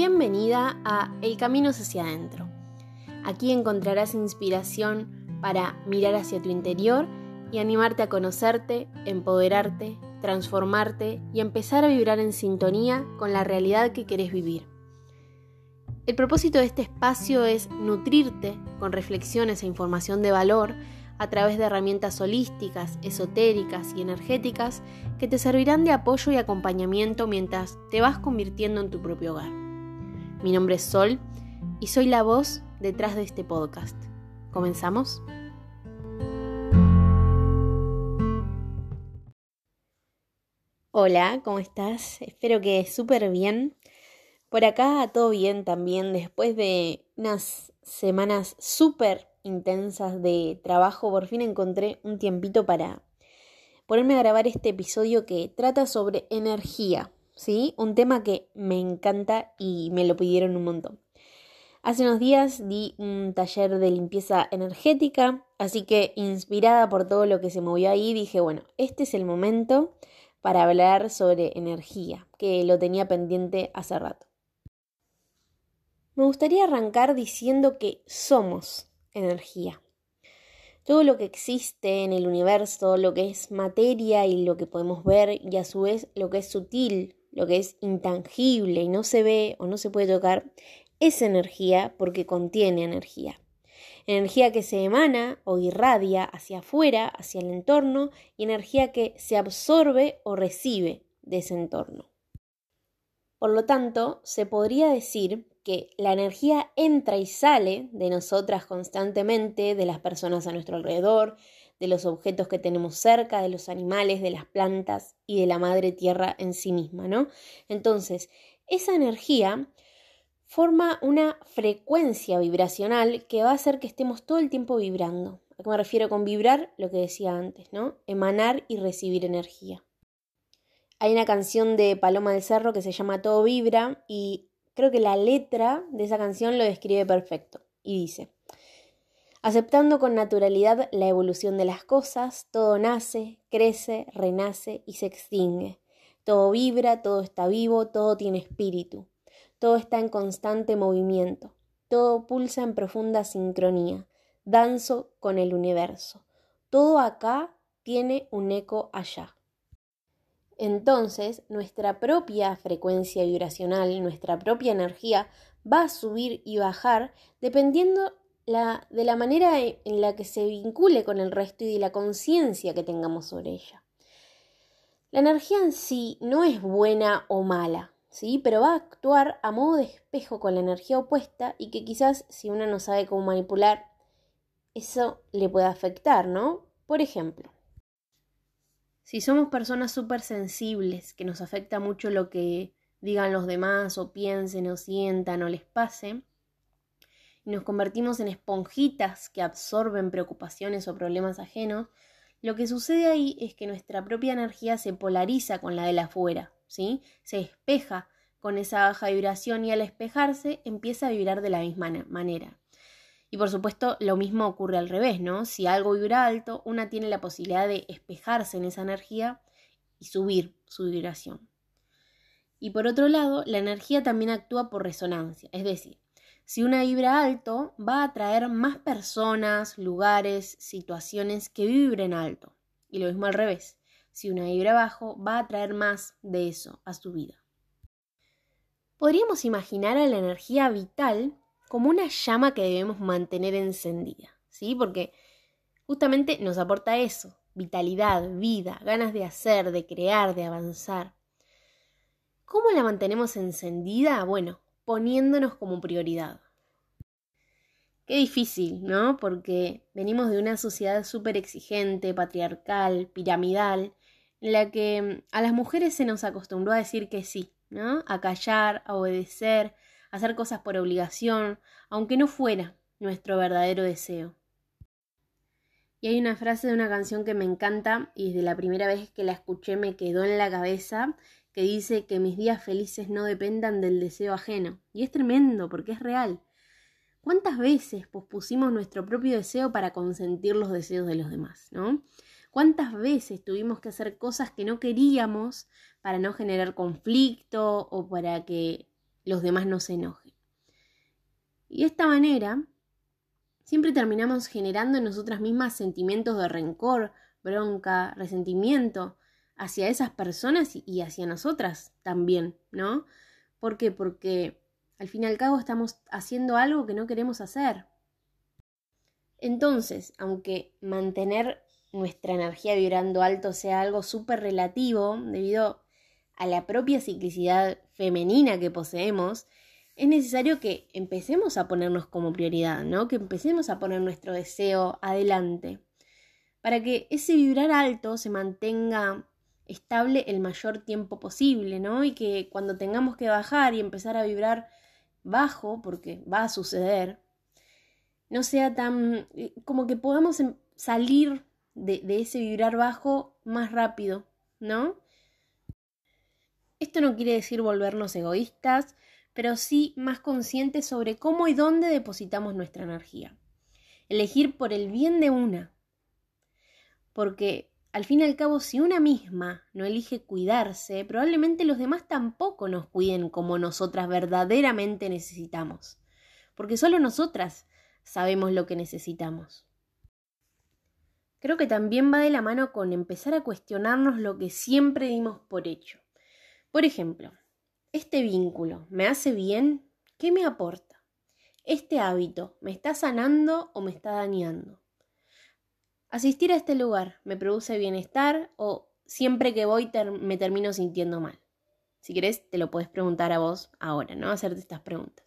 Bienvenida a El Camino hacia adentro. Aquí encontrarás inspiración para mirar hacia tu interior y animarte a conocerte, empoderarte, transformarte y empezar a vibrar en sintonía con la realidad que querés vivir. El propósito de este espacio es nutrirte con reflexiones e información de valor a través de herramientas holísticas, esotéricas y energéticas que te servirán de apoyo y acompañamiento mientras te vas convirtiendo en tu propio hogar. Mi nombre es Sol y soy la voz detrás de este podcast. ¿Comenzamos? Hola, ¿cómo estás? Espero que súper bien. Por acá todo bien también, después de unas semanas súper intensas de trabajo, por fin encontré un tiempito para ponerme a grabar este episodio que trata sobre energía, ¿sí? Un tema que me encanta y me lo pidieron un montón. Hace unos días di un taller de limpieza energética, así que inspirada por todo lo que se movió ahí, dije, bueno, este es el momento para hablar sobre energía, que lo tenía pendiente hace rato. Me gustaría arrancar diciendo que somos energía. Todo lo que existe en el universo, lo que es materia y lo que podemos ver, y a su vez lo que es sutil, lo que es intangible y no se ve o no se puede tocar, es energía porque contiene energía. Energía que se emana o irradia hacia afuera, hacia el entorno, y energía que se absorbe o recibe de ese entorno. Por lo tanto, se podría decir que la energía entra y sale de nosotras constantemente, de las personas a nuestro alrededor, de los objetos que tenemos cerca, de los animales, de las plantas y de la madre tierra en sí misma, ¿no? Entonces, esa energía forma una frecuencia vibracional que va a hacer que estemos todo el tiempo vibrando. ¿A qué me refiero con vibrar? Lo que decía antes, ¿no? Emanar y recibir energía. Hay una canción de Paloma del Cerro que se llama Todo Vibra y Creo que la letra de esa canción lo describe perfecto y dice, aceptando con naturalidad la evolución de las cosas, todo nace, crece, renace y se extingue. Todo vibra, todo está vivo, todo tiene espíritu, todo está en constante movimiento, todo pulsa en profunda sincronía, danzo con el universo. Todo acá tiene un eco allá. Entonces, nuestra propia frecuencia vibracional, nuestra propia energía va a subir y bajar dependiendo de la manera en la que se vincule con el resto y de la conciencia que tengamos sobre ella. La energía en sí no es buena o mala, ¿sí? Pero va a actuar a modo de espejo con la energía opuesta y que quizás si uno no sabe cómo manipular, eso le puede afectar, ¿no? Por ejemplo, si somos personas súper sensibles, que nos afecta mucho lo que digan los demás o piensen o sientan o les pase, nos convertimos en esponjitas que absorben preocupaciones o problemas ajenos, lo que sucede ahí es que nuestra propia energía se polariza con la de la afuera, ¿sí? Se espeja con esa baja vibración y al espejarse empieza a vibrar de la misma manera. Y por supuesto, lo mismo ocurre al revés, ¿no? Si algo vibra alto, una tiene la posibilidad de espejarse en esa energía y subir su vibración. Y por otro lado, la energía también actúa por resonancia, es decir, si una vibra alto, va a atraer más personas, lugares, situaciones que vibren alto. Y lo mismo al revés, si una vibra bajo, va a atraer más de eso a su vida. Podríamos imaginar a la energía vital como una llama que debemos mantener encendida, ¿sí? Porque justamente nos aporta eso, vitalidad, vida, ganas de hacer, de crear, de avanzar. ¿Cómo la mantenemos encendida? Bueno, poniéndonos como prioridad. Qué difícil, ¿no? Porque venimos de una sociedad súper exigente, patriarcal, piramidal, en la que a las mujeres se nos acostumbró a decir que sí, ¿no? A callar, a obedecer, hacer cosas por obligación, aunque no fuera nuestro verdadero deseo. Y hay una frase de una canción que me encanta y desde la primera vez que la escuché me quedó en la cabeza, que dice que mis días felices no dependan del deseo ajeno. Y es tremendo porque es real. ¿Cuántas veces pospusimos nuestro propio deseo para consentir los deseos de los demás, no? ¿Cuántas veces tuvimos que hacer cosas que no queríamos para no generar conflicto o para que los demás no se enojen. Y de esta manera, siempre terminamos generando en nosotras mismas sentimientos de rencor, bronca, resentimiento hacia esas personas y hacia nosotras también, ¿no? ¿Por qué? Porque al fin y al cabo estamos haciendo algo que no queremos hacer. Entonces, aunque mantener nuestra energía vibrando alto sea algo súper relativo debido a la propia ciclicidad femenina que poseemos, es necesario que empecemos a ponernos como prioridad, ¿no? Que empecemos a poner nuestro deseo adelante, para que ese vibrar alto se mantenga estable el mayor tiempo posible, ¿no? Y que cuando tengamos que bajar y empezar a vibrar bajo, porque va a suceder, no sea tan como que podamos em, salir de, de ese vibrar bajo más rápido, ¿no? Esto no quiere decir volvernos egoístas, pero sí más conscientes sobre cómo y dónde depositamos nuestra energía. Elegir por el bien de una. Porque al fin y al cabo, si una misma no elige cuidarse, probablemente los demás tampoco nos cuiden como nosotras verdaderamente necesitamos. Porque solo nosotras sabemos lo que necesitamos. Creo que también va de la mano con empezar a cuestionarnos lo que siempre dimos por hecho. Por ejemplo, ¿este vínculo me hace bien? ¿Qué me aporta? ¿Este hábito me está sanando o me está dañando? ¿Asistir a este lugar me produce bienestar o siempre que voy me termino sintiendo mal? Si querés, te lo puedes preguntar a vos ahora, ¿no? Hacerte estas preguntas.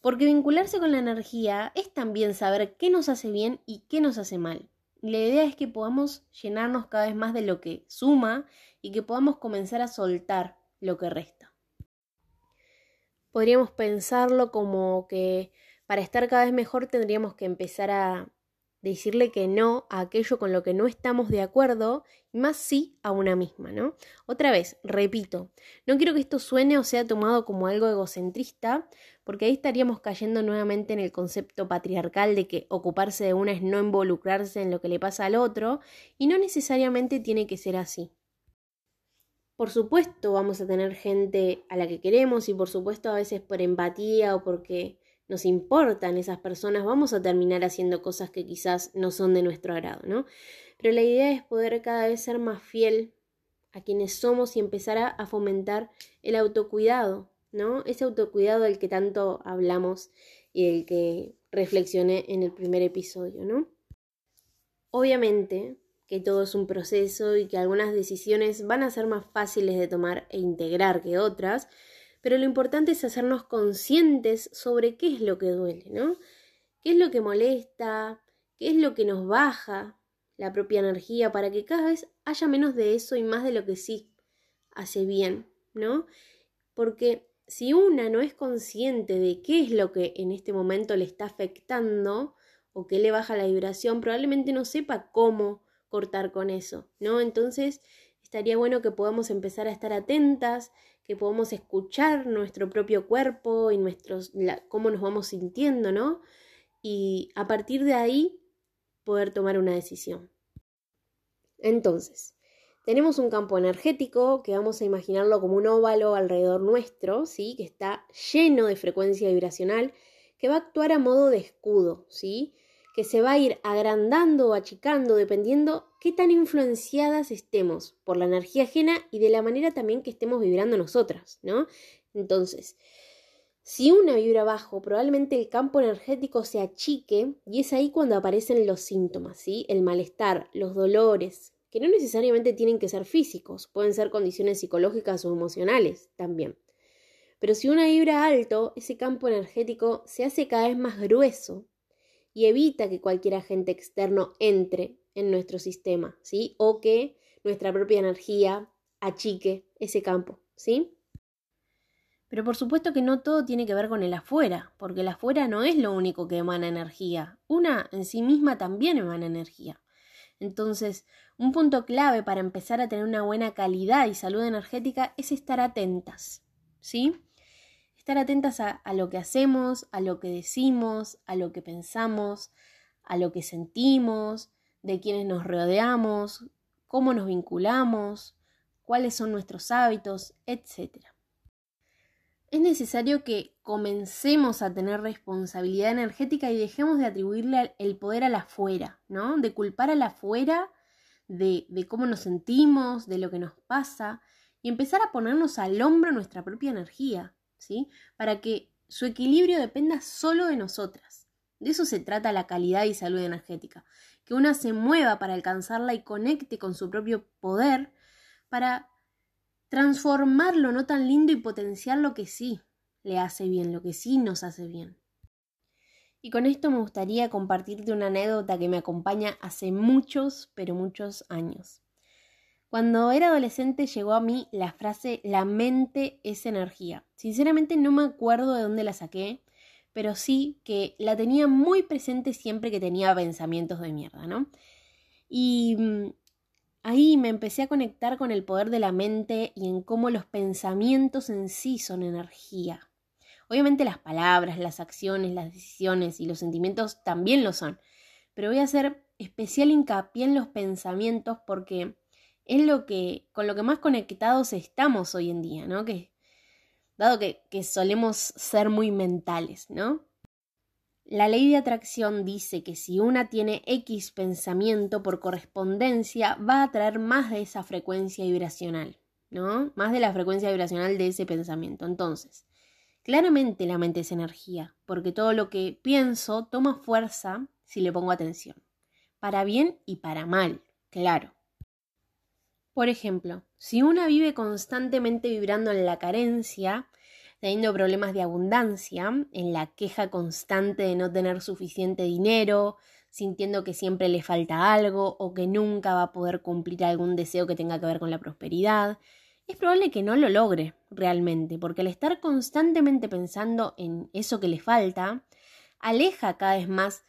Porque vincularse con la energía es también saber qué nos hace bien y qué nos hace mal. La idea es que podamos llenarnos cada vez más de lo que suma y que podamos comenzar a soltar lo que resta. Podríamos pensarlo como que para estar cada vez mejor tendríamos que empezar a decirle que no a aquello con lo que no estamos de acuerdo más sí a una misma, ¿no? Otra vez, repito, no quiero que esto suene o sea tomado como algo egocentrista, porque ahí estaríamos cayendo nuevamente en el concepto patriarcal de que ocuparse de una es no involucrarse en lo que le pasa al otro, y no necesariamente tiene que ser así. Por supuesto vamos a tener gente a la que queremos y por supuesto a veces por empatía o porque nos importan esas personas, vamos a terminar haciendo cosas que quizás no son de nuestro agrado, ¿no? Pero la idea es poder cada vez ser más fiel a quienes somos y empezar a, fomentar el autocuidado, ¿no? Ese autocuidado del que tanto hablamos y del que reflexioné en el primer episodio, ¿no? Obviamente, que todo es un proceso y que algunas decisiones van a ser más fáciles de tomar e integrar que otras, pero lo importante es hacernos conscientes sobre qué es lo que duele, ¿no? ¿Qué es lo que molesta? ¿Qué es lo que nos baja la propia energía para que cada vez haya menos de eso y más de lo que sí hace bien, ¿no? Porque si una no es consciente de qué es lo que en este momento le está afectando o que le baja la vibración, probablemente no sepa cómo cortar con eso, ¿no? Entonces, estaría bueno que podamos empezar a estar atentas, que podamos escuchar nuestro propio cuerpo y nuestros, cómo nos vamos sintiendo, ¿no? Y a partir de ahí poder tomar una decisión. Entonces, tenemos un campo energético que vamos a imaginarlo como un óvalo alrededor nuestro, ¿sí? Que está lleno de frecuencia vibracional, que va a actuar a modo de escudo, ¿sí? Que se va a ir agrandando o achicando dependiendo qué tan influenciadas estemos por la energía ajena y de la manera también que estemos vibrando nosotras, ¿no? Entonces, si una vibra bajo, probablemente el campo energético se achique y es ahí cuando aparecen los síntomas, ¿sí? El malestar, los dolores, que no necesariamente tienen que ser físicos, pueden ser condiciones psicológicas o emocionales también. Pero si una vibra alto, ese campo energético se hace cada vez más grueso y evita que cualquier agente externo entre en nuestro sistema, ¿sí? O que nuestra propia energía achique ese campo, ¿sí? Pero por supuesto que no todo tiene que ver con el afuera, porque el afuera no es lo único que emana energía. Una en sí misma también emana energía. Entonces, un punto clave para empezar a tener una buena calidad y salud energética es estar atentas, ¿sí? Estar atentas a, lo que hacemos, a lo que decimos, a lo que pensamos, a lo que sentimos, de quienes nos rodeamos, cómo nos vinculamos, cuáles son nuestros hábitos, etc. es necesario que comencemos a tener responsabilidad energética y dejemos de atribuirle el poder a la afuera, ¿no? De culpar a la afuera de, de cómo nos sentimos, de lo que nos pasa, y empezar a ponernos al hombro nuestra propia energía, ¿sí? Para que su equilibrio dependa solo de nosotras. De eso se trata la calidad y salud energética, que una se mueva para alcanzarla y conecte con su propio poder para transformar lo no tan lindo y potenciar lo que sí le hace bien, lo que sí nos hace bien. Y con esto me gustaría compartirte una anécdota que me acompaña hace muchos, pero muchos años. Cuando era adolescente llegó a mí la frase la mente es energía. Sinceramente no me acuerdo de dónde la saqué, pero sí que la tenía muy presente siempre que tenía pensamientos de mierda, ¿no? Y mm, Ahí me empecé a conectar con el poder de la mente y en cómo los pensamientos en sí son energía. Obviamente las palabras, las acciones, las decisiones y los sentimientos también lo son, pero voy a hacer especial hincapié en los pensamientos porque es lo que con lo que más conectados estamos hoy en día, ¿no? Que dado que, que solemos ser muy mentales, ¿no? La ley de atracción dice que si una tiene X pensamiento por correspondencia, va a traer más de esa frecuencia vibracional, ¿no? Más de la frecuencia vibracional de ese pensamiento. Entonces, claramente la mente es energía, porque todo lo que pienso toma fuerza si le pongo atención. Para bien y para mal, claro. Por ejemplo, si una vive constantemente vibrando en la carencia, teniendo problemas de abundancia, en la queja constante de no tener suficiente dinero, sintiendo que siempre le falta algo o que nunca va a poder cumplir algún deseo que tenga que ver con la prosperidad, es probable que no lo logre realmente, porque al estar constantemente pensando en eso que le falta, aleja cada vez más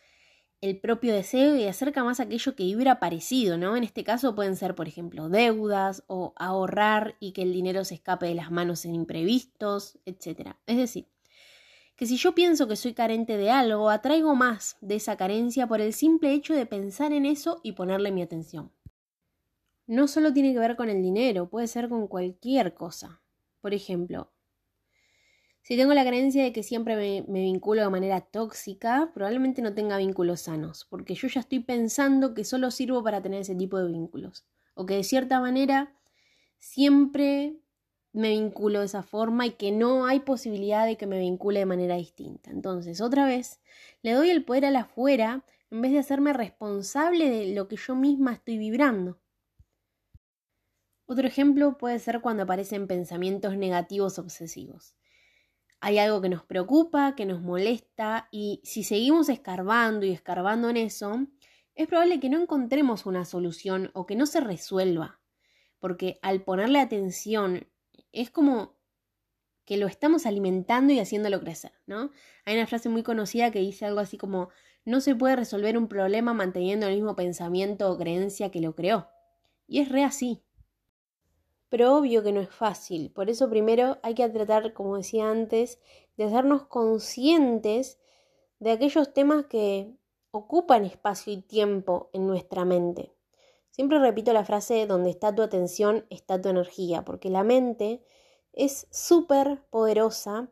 el propio deseo y acerca más aquello que vibra parecido, ¿no? En este caso pueden ser, por ejemplo, deudas o ahorrar y que el dinero se escape de las manos en imprevistos, etc. Es decir, que si yo pienso que soy carente de algo, atraigo más de esa carencia por el simple hecho de pensar en eso y ponerle mi atención. No solo tiene que ver con el dinero, puede ser con cualquier cosa. Por ejemplo, si tengo la creencia de que siempre me, vinculo de manera tóxica, probablemente no tenga vínculos sanos, porque yo ya estoy pensando que solo sirvo para tener ese tipo de vínculos, o que de cierta manera siempre me vinculo de esa forma y que no hay posibilidad de que me vincule de manera distinta. Entonces, otra vez, le doy el poder a la afuera en vez de hacerme responsable de lo que yo misma estoy vibrando. Otro ejemplo puede ser cuando aparecen pensamientos negativos obsesivos hay algo que nos preocupa, que nos molesta y si seguimos escarbando y escarbando en eso, es probable que no encontremos una solución o que no se resuelva, porque al ponerle atención es como que lo estamos alimentando y haciéndolo crecer, ¿no? Hay una frase muy conocida que dice algo así como no se puede resolver un problema manteniendo el mismo pensamiento o creencia que lo creó. Y es re así pero obvio que no es fácil. Por eso primero hay que tratar, como decía antes, de hacernos conscientes de aquellos temas que ocupan espacio y tiempo en nuestra mente. Siempre repito la frase, donde está tu atención, está tu energía, porque la mente es súper poderosa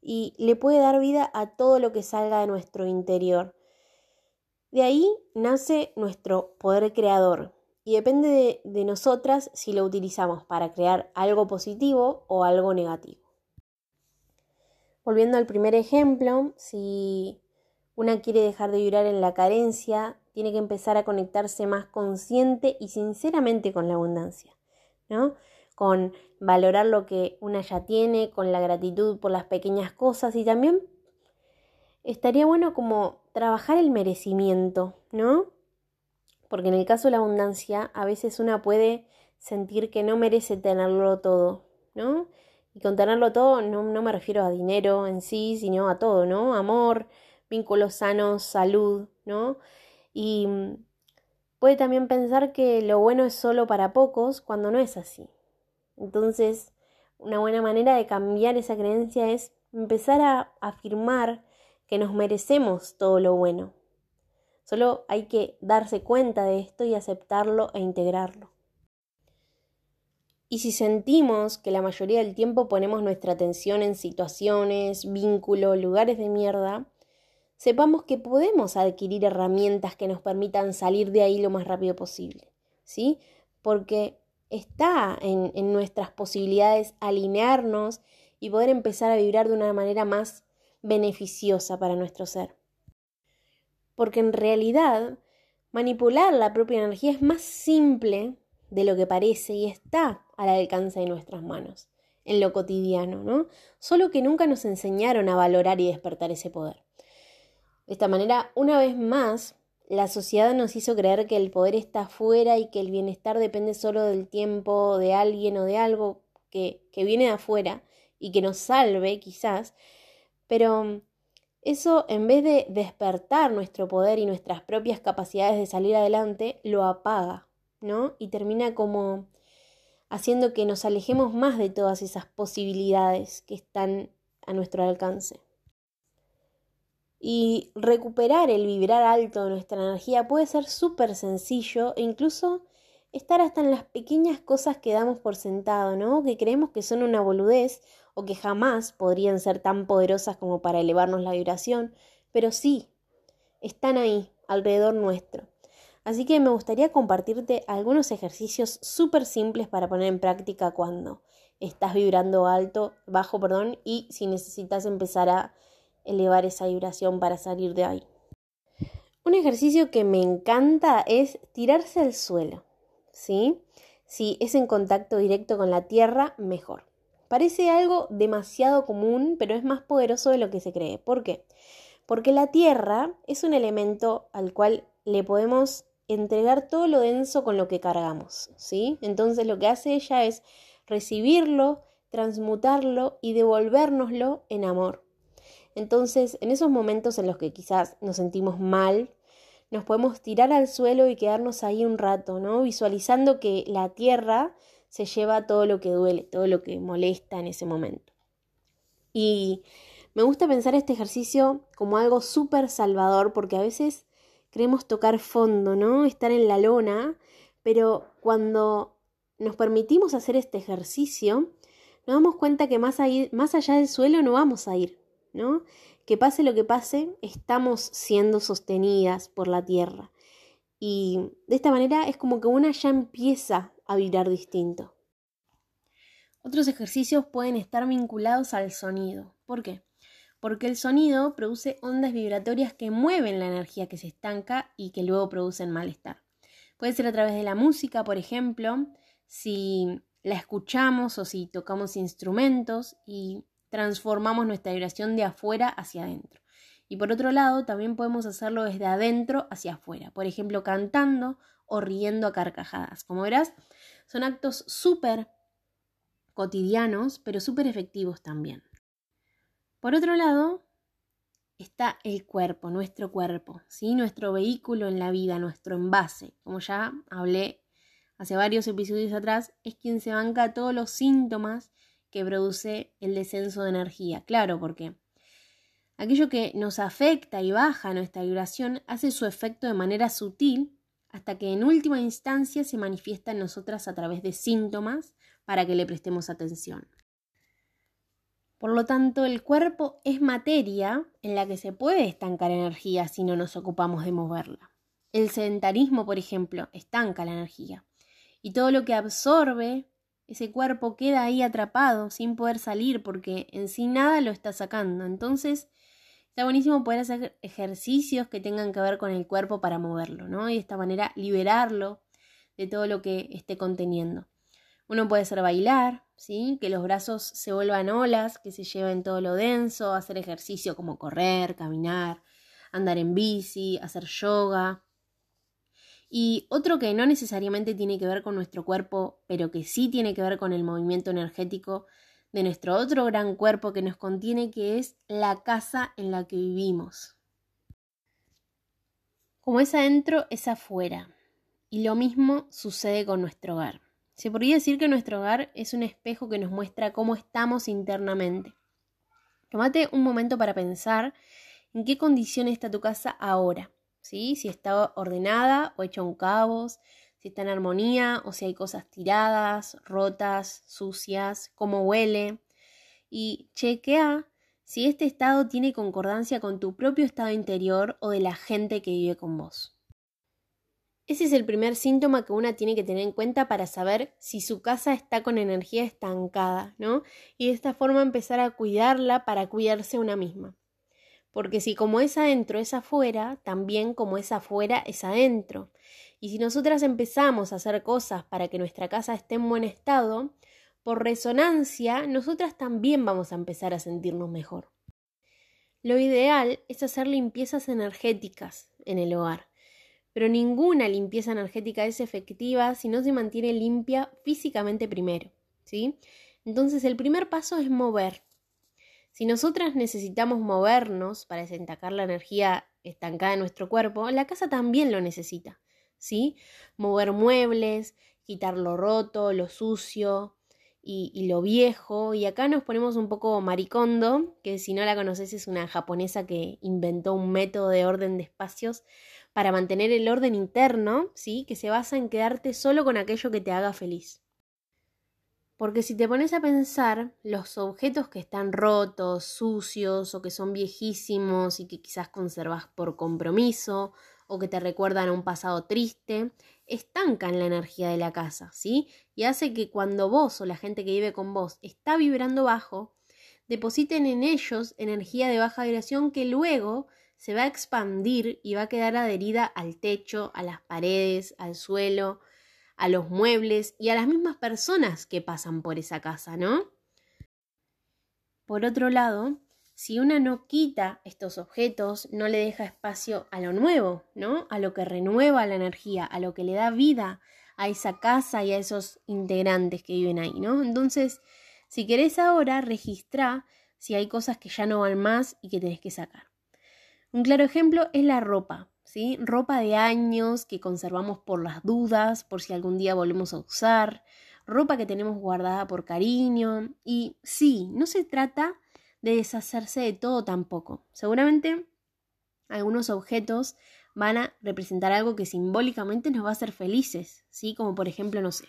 y le puede dar vida a todo lo que salga de nuestro interior. De ahí nace nuestro poder creador, y depende de, nosotras si lo utilizamos para crear algo positivo o algo negativo. Volviendo al primer ejemplo, si una quiere dejar de vibrar en la carencia, tiene que empezar a conectarse más consciente y sinceramente con la abundancia, ¿no? Con valorar lo que una ya tiene, con la gratitud por las pequeñas cosas y también estaría bueno como trabajar el merecimiento, ¿no? Porque en el caso de la abundancia a veces una puede sentir que no merece tenerlo todo, ¿no? Y con tenerlo todo no, no me refiero a dinero en sí, sino a todo, ¿no? Amor, vínculos sanos, salud, ¿no? Y mm, puede también pensar que lo bueno es solo para pocos cuando no es así. Entonces, una buena manera de cambiar esa creencia es empezar a afirmar que nos merecemos todo lo bueno, Solo hay que darse cuenta de esto y aceptarlo e integrarlo. Y si sentimos que la mayoría del tiempo ponemos nuestra atención en situaciones, vínculos, lugares de mierda, sepamos que podemos adquirir herramientas que nos permitan salir de ahí lo más rápido posible, ¿sí? Porque está en, en nuestras posibilidades alinearnos y poder empezar a vibrar de una manera más beneficiosa para nuestro ser. Porque en realidad manipular la propia energía es más simple de lo que parece y está al alcance de nuestras manos, en lo cotidiano, ¿no? Solo que nunca nos enseñaron a valorar y despertar ese poder. De esta manera, una vez más, la sociedad nos hizo creer que el poder está afuera y que el bienestar depende solo del tiempo de alguien o de algo que, que viene de afuera y que nos salve, quizás, pero eso, en vez de despertar nuestro poder y nuestras propias capacidades de salir adelante, lo apaga, ¿no? Y termina como haciendo que nos alejemos más de todas esas posibilidades que están a nuestro alcance. Y recuperar el vibrar alto de nuestra energía puede ser súper sencillo e incluso estar hasta en las pequeñas cosas que damos por sentado, ¿no? Que creemos que son una boludez o que jamás podrían ser tan poderosas como para elevarnos la vibración, pero sí, están ahí, alrededor nuestro. Así que me gustaría compartirte algunos ejercicios súper simples para poner en práctica cuando estás vibrando alto, bajo, perdón, y si necesitas empezar a elevar esa vibración para salir de ahí. Un ejercicio que me encanta es tirarse al suelo, ¿sí? Si es en contacto directo con la tierra, mejor. Parece algo demasiado común, pero es más poderoso de lo que se cree. ¿Por qué? Porque la Tierra es un elemento al cual le podemos entregar todo lo denso con lo que cargamos, ¿sí? Entonces lo que hace ella es recibirlo, transmutarlo y devolvérnoslo en amor. Entonces, en esos momentos en los que quizás nos sentimos mal, nos podemos tirar al suelo y quedarnos ahí un rato, ¿no? Visualizando que la tierra se lleva todo lo que duele, todo lo que molesta en ese momento. Y me gusta pensar este ejercicio como algo súper salvador porque a veces queremos tocar fondo, ¿no? Estar en la lona, pero cuando nos permitimos hacer este ejercicio, nos damos cuenta que más, más allá del suelo no vamos a ir, ¿no? Que pase lo que pase, estamos siendo sostenidas por la tierra. Y de esta manera es como que una ya empieza a vibrar distinto. Otros ejercicios pueden estar vinculados al sonido. ¿Por qué? Porque el sonido produce ondas vibratorias que mueven la energía que se estanca y que luego producen malestar. Puede ser a través de la música, por ejemplo, si la escuchamos o si tocamos instrumentos y transformamos nuestra vibración de afuera hacia adentro. Y por otro lado, también podemos hacerlo desde adentro hacia afuera, por ejemplo, cantando o riendo a carcajadas. Como verás, son actos súper cotidianos, pero súper efectivos también. Por otro lado, está el cuerpo, nuestro cuerpo, ¿sí? nuestro vehículo en la vida, nuestro envase. Como ya hablé hace varios episodios atrás, es quien se banca todos los síntomas que produce el descenso de energía. Claro, porque aquello que nos afecta y baja nuestra vibración hace su efecto de manera sutil hasta que en última instancia se manifiesta en nosotras a través de síntomas para que le prestemos atención. Por lo tanto, el cuerpo es materia en la que se puede estancar energía si no nos ocupamos de moverla. El sedentarismo, por ejemplo, estanca la energía. Y todo lo que absorbe ese cuerpo queda ahí atrapado sin poder salir porque en sí nada lo está sacando. Entonces, Está buenísimo poder hacer ejercicios que tengan que ver con el cuerpo para moverlo, ¿no? Y de esta manera liberarlo de todo lo que esté conteniendo. Uno puede ser bailar, ¿sí? Que los brazos se vuelvan olas, que se lleven todo lo denso, hacer ejercicio como correr, caminar, andar en bici, hacer yoga. Y otro que no necesariamente tiene que ver con nuestro cuerpo, pero que sí tiene que ver con el movimiento energético, de nuestro otro gran cuerpo que nos contiene, que es la casa en la que vivimos. Como es adentro, es afuera. Y lo mismo sucede con nuestro hogar. Se podría decir que nuestro hogar es un espejo que nos muestra cómo estamos internamente. Tómate un momento para pensar en qué condición está tu casa ahora, ¿sí? Si está ordenada o hecha un cabos, si está en armonía o si hay cosas tiradas, rotas, sucias, cómo huele. Y chequea si este estado tiene concordancia con tu propio estado interior o de la gente que vive con vos. Ese es el primer síntoma que una tiene que tener en cuenta para saber si su casa está con energía estancada, ¿no? Y de esta forma empezar a cuidarla para cuidarse una misma. Porque si como es adentro es afuera, también como es afuera es adentro. Y si nosotras empezamos a hacer cosas para que nuestra casa esté en buen estado, por resonancia, nosotras también vamos a empezar a sentirnos mejor. Lo ideal es hacer limpiezas energéticas en el hogar, pero ninguna limpieza energética es efectiva si no se mantiene limpia físicamente primero, ¿sí? Entonces el primer paso es mover. Si nosotras necesitamos movernos para desencajar la energía estancada en nuestro cuerpo, la casa también lo necesita, ¿sí? Mover muebles, quitar lo roto, lo sucio, y, lo viejo. Y acá nos ponemos un poco maricondo, que si no la conoces es una japonesa que inventó un método de orden de espacios para mantener el orden interno, ¿sí? Que se basa en quedarte solo con aquello que te haga feliz. Porque si te pones a pensar, los objetos que están rotos, sucios o que son viejísimos y que quizás conservas por compromiso o que te recuerdan a un pasado triste, estancan la energía de la casa, ¿sí? Y hace que cuando vos o la gente que vive con vos está vibrando bajo, depositen en ellos energía de baja vibración que luego se va a expandir y va a quedar adherida al techo, a las paredes, al suelo, a los muebles y a las mismas personas que pasan por esa casa, ¿no? Por otro lado, si una no quita estos objetos, no le deja espacio a lo nuevo, ¿no? A lo que renueva la energía, a lo que le da vida a esa casa y a esos integrantes que viven ahí, ¿no? Entonces, si querés ahora, registra si hay cosas que ya no van más y que tenés que sacar. Un claro ejemplo es la ropa, ¿sí? Ropa de años que conservamos por las dudas, por si algún día volvemos a usar, ropa que tenemos guardada por cariño. Y sí, no se trata de deshacerse de todo tampoco. Seguramente algunos objetos van a representar algo que simbólicamente nos va a hacer felices, ¿sí? Como por ejemplo, no sé,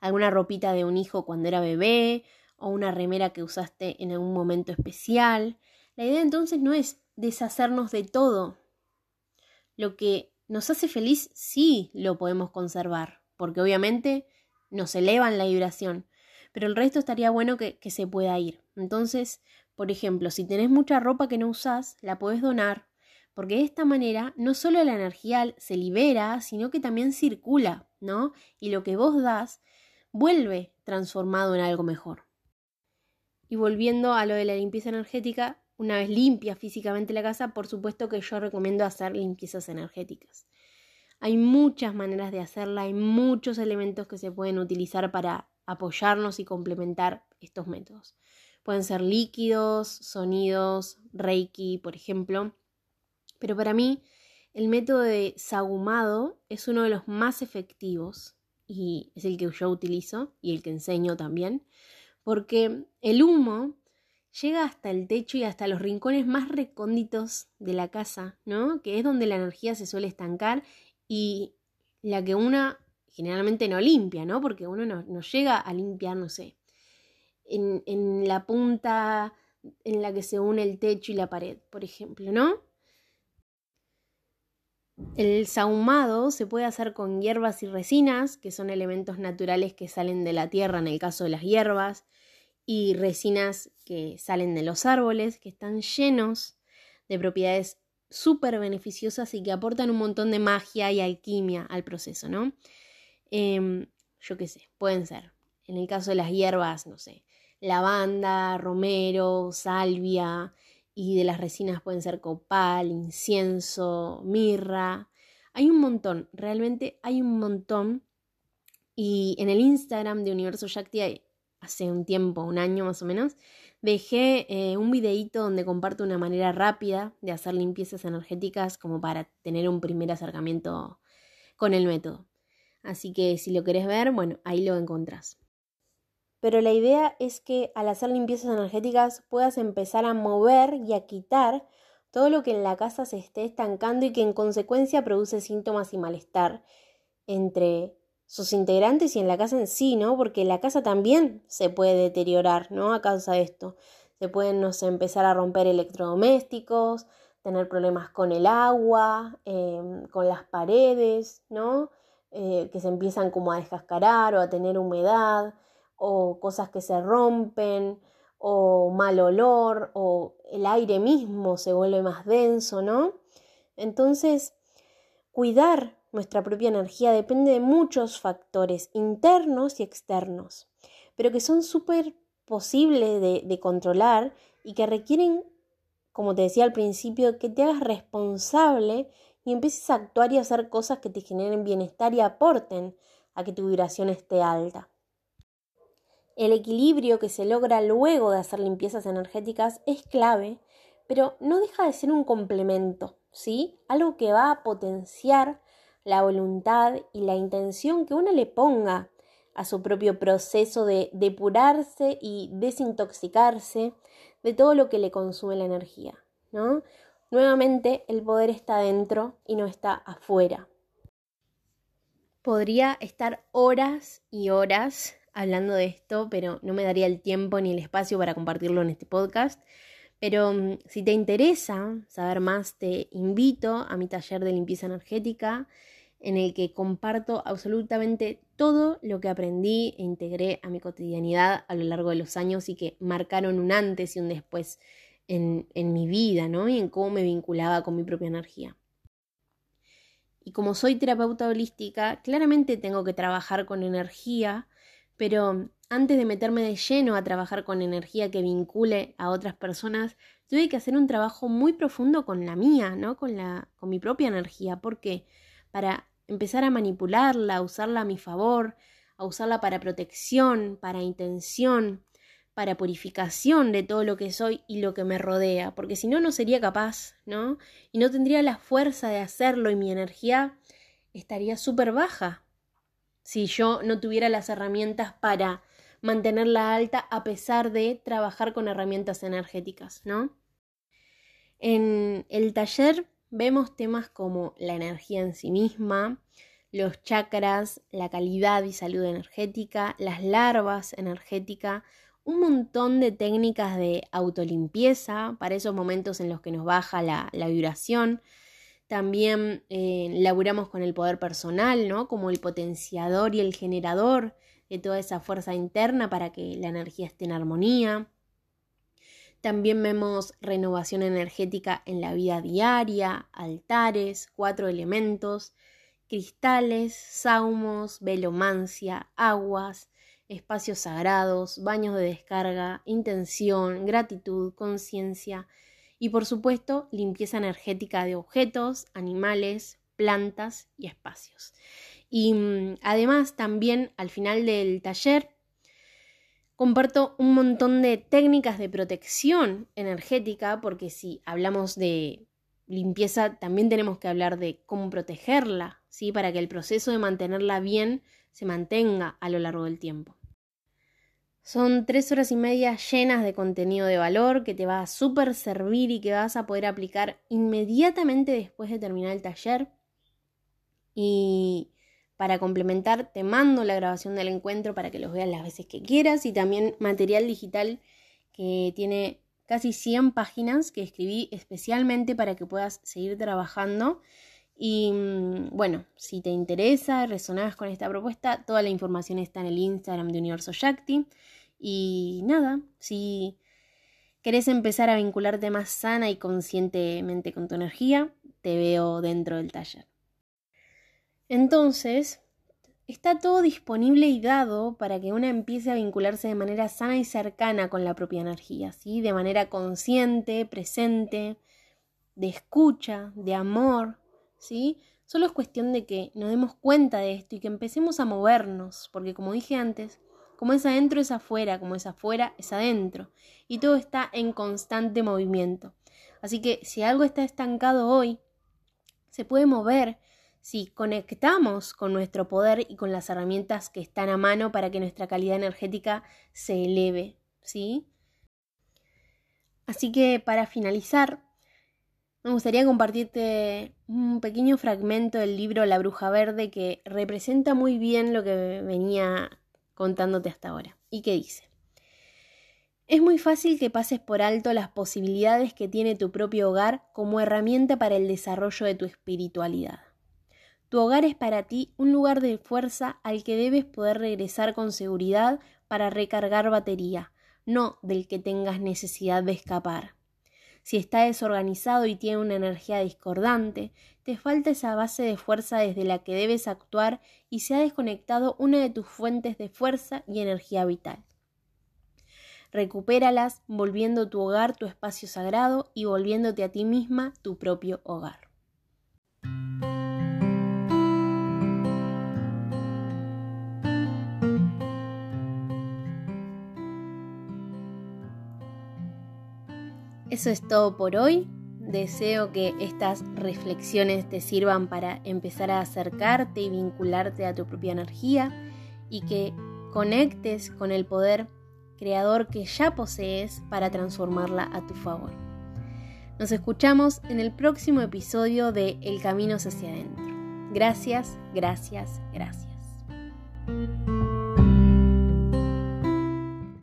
alguna ropita de un hijo cuando era bebé o una remera que usaste en algún momento especial. La idea entonces no es deshacernos de todo. Lo que nos hace feliz sí lo podemos conservar, porque obviamente nos elevan la vibración, pero el resto estaría bueno que, que se pueda ir. Entonces, por ejemplo, si tenés mucha ropa que no usás, la podés donar, porque de esta manera no solo la energía se libera, sino que también circula, ¿no? Y lo que vos das vuelve transformado en algo mejor. Y volviendo a lo de la limpieza energética, una vez limpia físicamente la casa, por supuesto que yo recomiendo hacer limpiezas energéticas. Hay muchas maneras de hacerla, hay muchos elementos que se pueden utilizar para apoyarnos y complementar estos métodos. Pueden ser líquidos, sonidos, reiki, por ejemplo. Pero para mí, el método de sagumado es uno de los más efectivos y es el que yo utilizo y el que enseño también, porque el humo llega hasta el techo y hasta los rincones más recónditos de la casa, ¿no? Que es donde la energía se suele estancar y la que una generalmente no limpia, ¿no? Porque uno no, no llega a limpiar, no sé, en, la punta en la que se une el techo y la pared, por ejemplo, ¿no? El sahumado se puede hacer con hierbas y resinas, que son elementos naturales que salen de la tierra en el caso de las hierbas, y resinas que salen de los árboles, que están llenos de propiedades súper beneficiosas y que aportan un montón de magia y alquimia al proceso, ¿no? Em, yo qué sé, pueden ser, en el caso de las hierbas, no sé, lavanda, romero, salvia y de las resinas pueden ser copal, incienso, mirra. Hay un montón, realmente hay un montón. Y en el Instagram de Universo Shakti hace un tiempo, un año más o menos, dejé eh, un videíto donde comparto una manera rápida de hacer limpiezas energéticas como para tener un primer acercamiento con el método. Así que si lo querés ver, bueno, ahí lo encontrás pero la idea es que al hacer limpiezas energéticas puedas empezar a mover y a quitar todo lo que en la casa se esté estancando y que en consecuencia produce síntomas y malestar entre sus integrantes y en la casa en sí, ¿no? Porque la casa también se puede deteriorar, ¿no? A causa de esto. Se pueden, no sé, empezar a romper electrodomésticos, tener problemas con el agua, em, con las paredes, ¿no? Eh, que se empiezan como a descascarar o a tener humedad, o cosas que se rompen, o mal olor, o el aire mismo se vuelve más denso, ¿no? Entonces, cuidar nuestra propia energía depende de muchos factores internos y externos, pero que son súper posibles de, de controlar y que requieren, como te decía al principio, que te hagas responsable y empieces a actuar y a hacer cosas que te generen bienestar y aporten a que tu vibración esté alta. El equilibrio que se logra luego de hacer limpiezas energéticas es clave, pero no deja de ser un complemento, ¿sí? Algo que va a potenciar la voluntad y la intención que uno le ponga a su propio proceso de depurarse y desintoxicarse de todo lo que le consume la energía, ¿no? Nuevamente el poder está dentro y no está afuera. Podría estar horas y horas hablando de esto, pero no me daría el tiempo ni el espacio para compartirlo en este podcast. Pero mm, si te interesa saber más, te invito a mi taller de limpieza energética en el que comparto absolutamente todo lo que aprendí e integré a mi cotidianidad a lo largo de los años y que marcaron un antes y un después en, en mi vida, ¿no? Y en cómo me vinculaba con mi propia energía. Y como soy terapeuta holística, claramente tengo que trabajar con energía, pero antes de meterme de lleno a trabajar con energía que vincule a otras personas, tuve que hacer un trabajo muy profundo con la mía, ¿no? Con, la, con mi propia energía. ¿Por qué? Para empezar a manipularla, a usarla a mi favor, a usarla para protección, para intención, para purificación de todo lo que soy y lo que me rodea, porque si no, no sería capaz, ¿no? Y no tendría la fuerza de hacerlo y mi energía estaría súper baja si yo no tuviera las herramientas para mantenerla alta a pesar de trabajar con herramientas energéticas, ¿no? En el taller vemos temas como la energía en sí misma, los chakras, la calidad y salud energética, las larvas energéticas, un montón de técnicas de autolimpieza para esos momentos en los que nos baja la, vibración. También eh, laburamos con el poder personal, ¿no? Como el potenciador y el generador de toda esa fuerza interna para que la energía esté en armonía. También vemos renovación energética en la vida diaria, altares, cuatro elementos, cristales, saumos, velomancia, aguas, espacios sagrados, baños de descarga, intención, gratitud, conciencia y por supuesto limpieza energética de objetos, animales, plantas y espacios. Y mm, además también al final del taller Comparto un montón de técnicas de protección energética, porque si hablamos de limpieza, también tenemos que hablar de cómo protegerla, ¿sí? Para que el proceso de mantenerla bien se mantenga a lo largo del tiempo. Son tres horas y media llenas de contenido de valor que te va a súper servir y que vas a poder aplicar inmediatamente después de terminar el taller. Y para complementar, te mando la grabación del encuentro para que los veas las veces que quieras y también material digital que tiene casi 100 páginas que escribí especialmente para que puedas seguir trabajando. Y mm, bueno, si te interesa, resonás con esta propuesta, toda la información está en el Instagram de Universo Shakti. Y nada, si querés empezar a vincularte más sana y conscientemente con tu energía, te veo dentro del taller. Entonces, está todo disponible y dado para que una empiece a vincularse de manera sana y cercana con la propia energía, ¿sí? De manera consciente, presente, de escucha, de amor, ¿sí? Solo es cuestión de que nos demos cuenta de esto y que empecemos a movernos, porque como dije antes, como es adentro es afuera, como es afuera es adentro, y todo está en constante movimiento. Así que si algo está estancado hoy, se puede mover si conectamos con nuestro poder y con las herramientas que están a mano para que nuestra calidad energética se eleve, ¿sí? Así que para finalizar, me gustaría compartirte un pequeño fragmento del libro La Bruja Verde que representa muy bien lo que venía contándote hasta ahora y que dice. Es muy fácil que pases por alto las posibilidades que tiene tu propio hogar como herramienta para el desarrollo de tu espiritualidad. Tu hogar es para ti un lugar de fuerza al que debes poder regresar con seguridad para recargar batería, no del que tengas necesidad de escapar. Si está desorganizado y tiene una energía discordante, te falta esa base de fuerza desde la que debes actuar y se ha desconectado una de tus fuentes de fuerza y energía vital. Recupéralas volviendo tu hogar tu espacio sagrado y volviéndote a ti misma tu propio hogar. Eso es todo por hoy. Deseo que estas reflexiones te sirvan para empezar a acercarte y vincularte a tu propia energía y que conectes con el poder creador que ya posees para transformarla a tu favor. Nos escuchamos en el próximo episodio de El Camino hacia adentro. Gracias, gracias, gracias.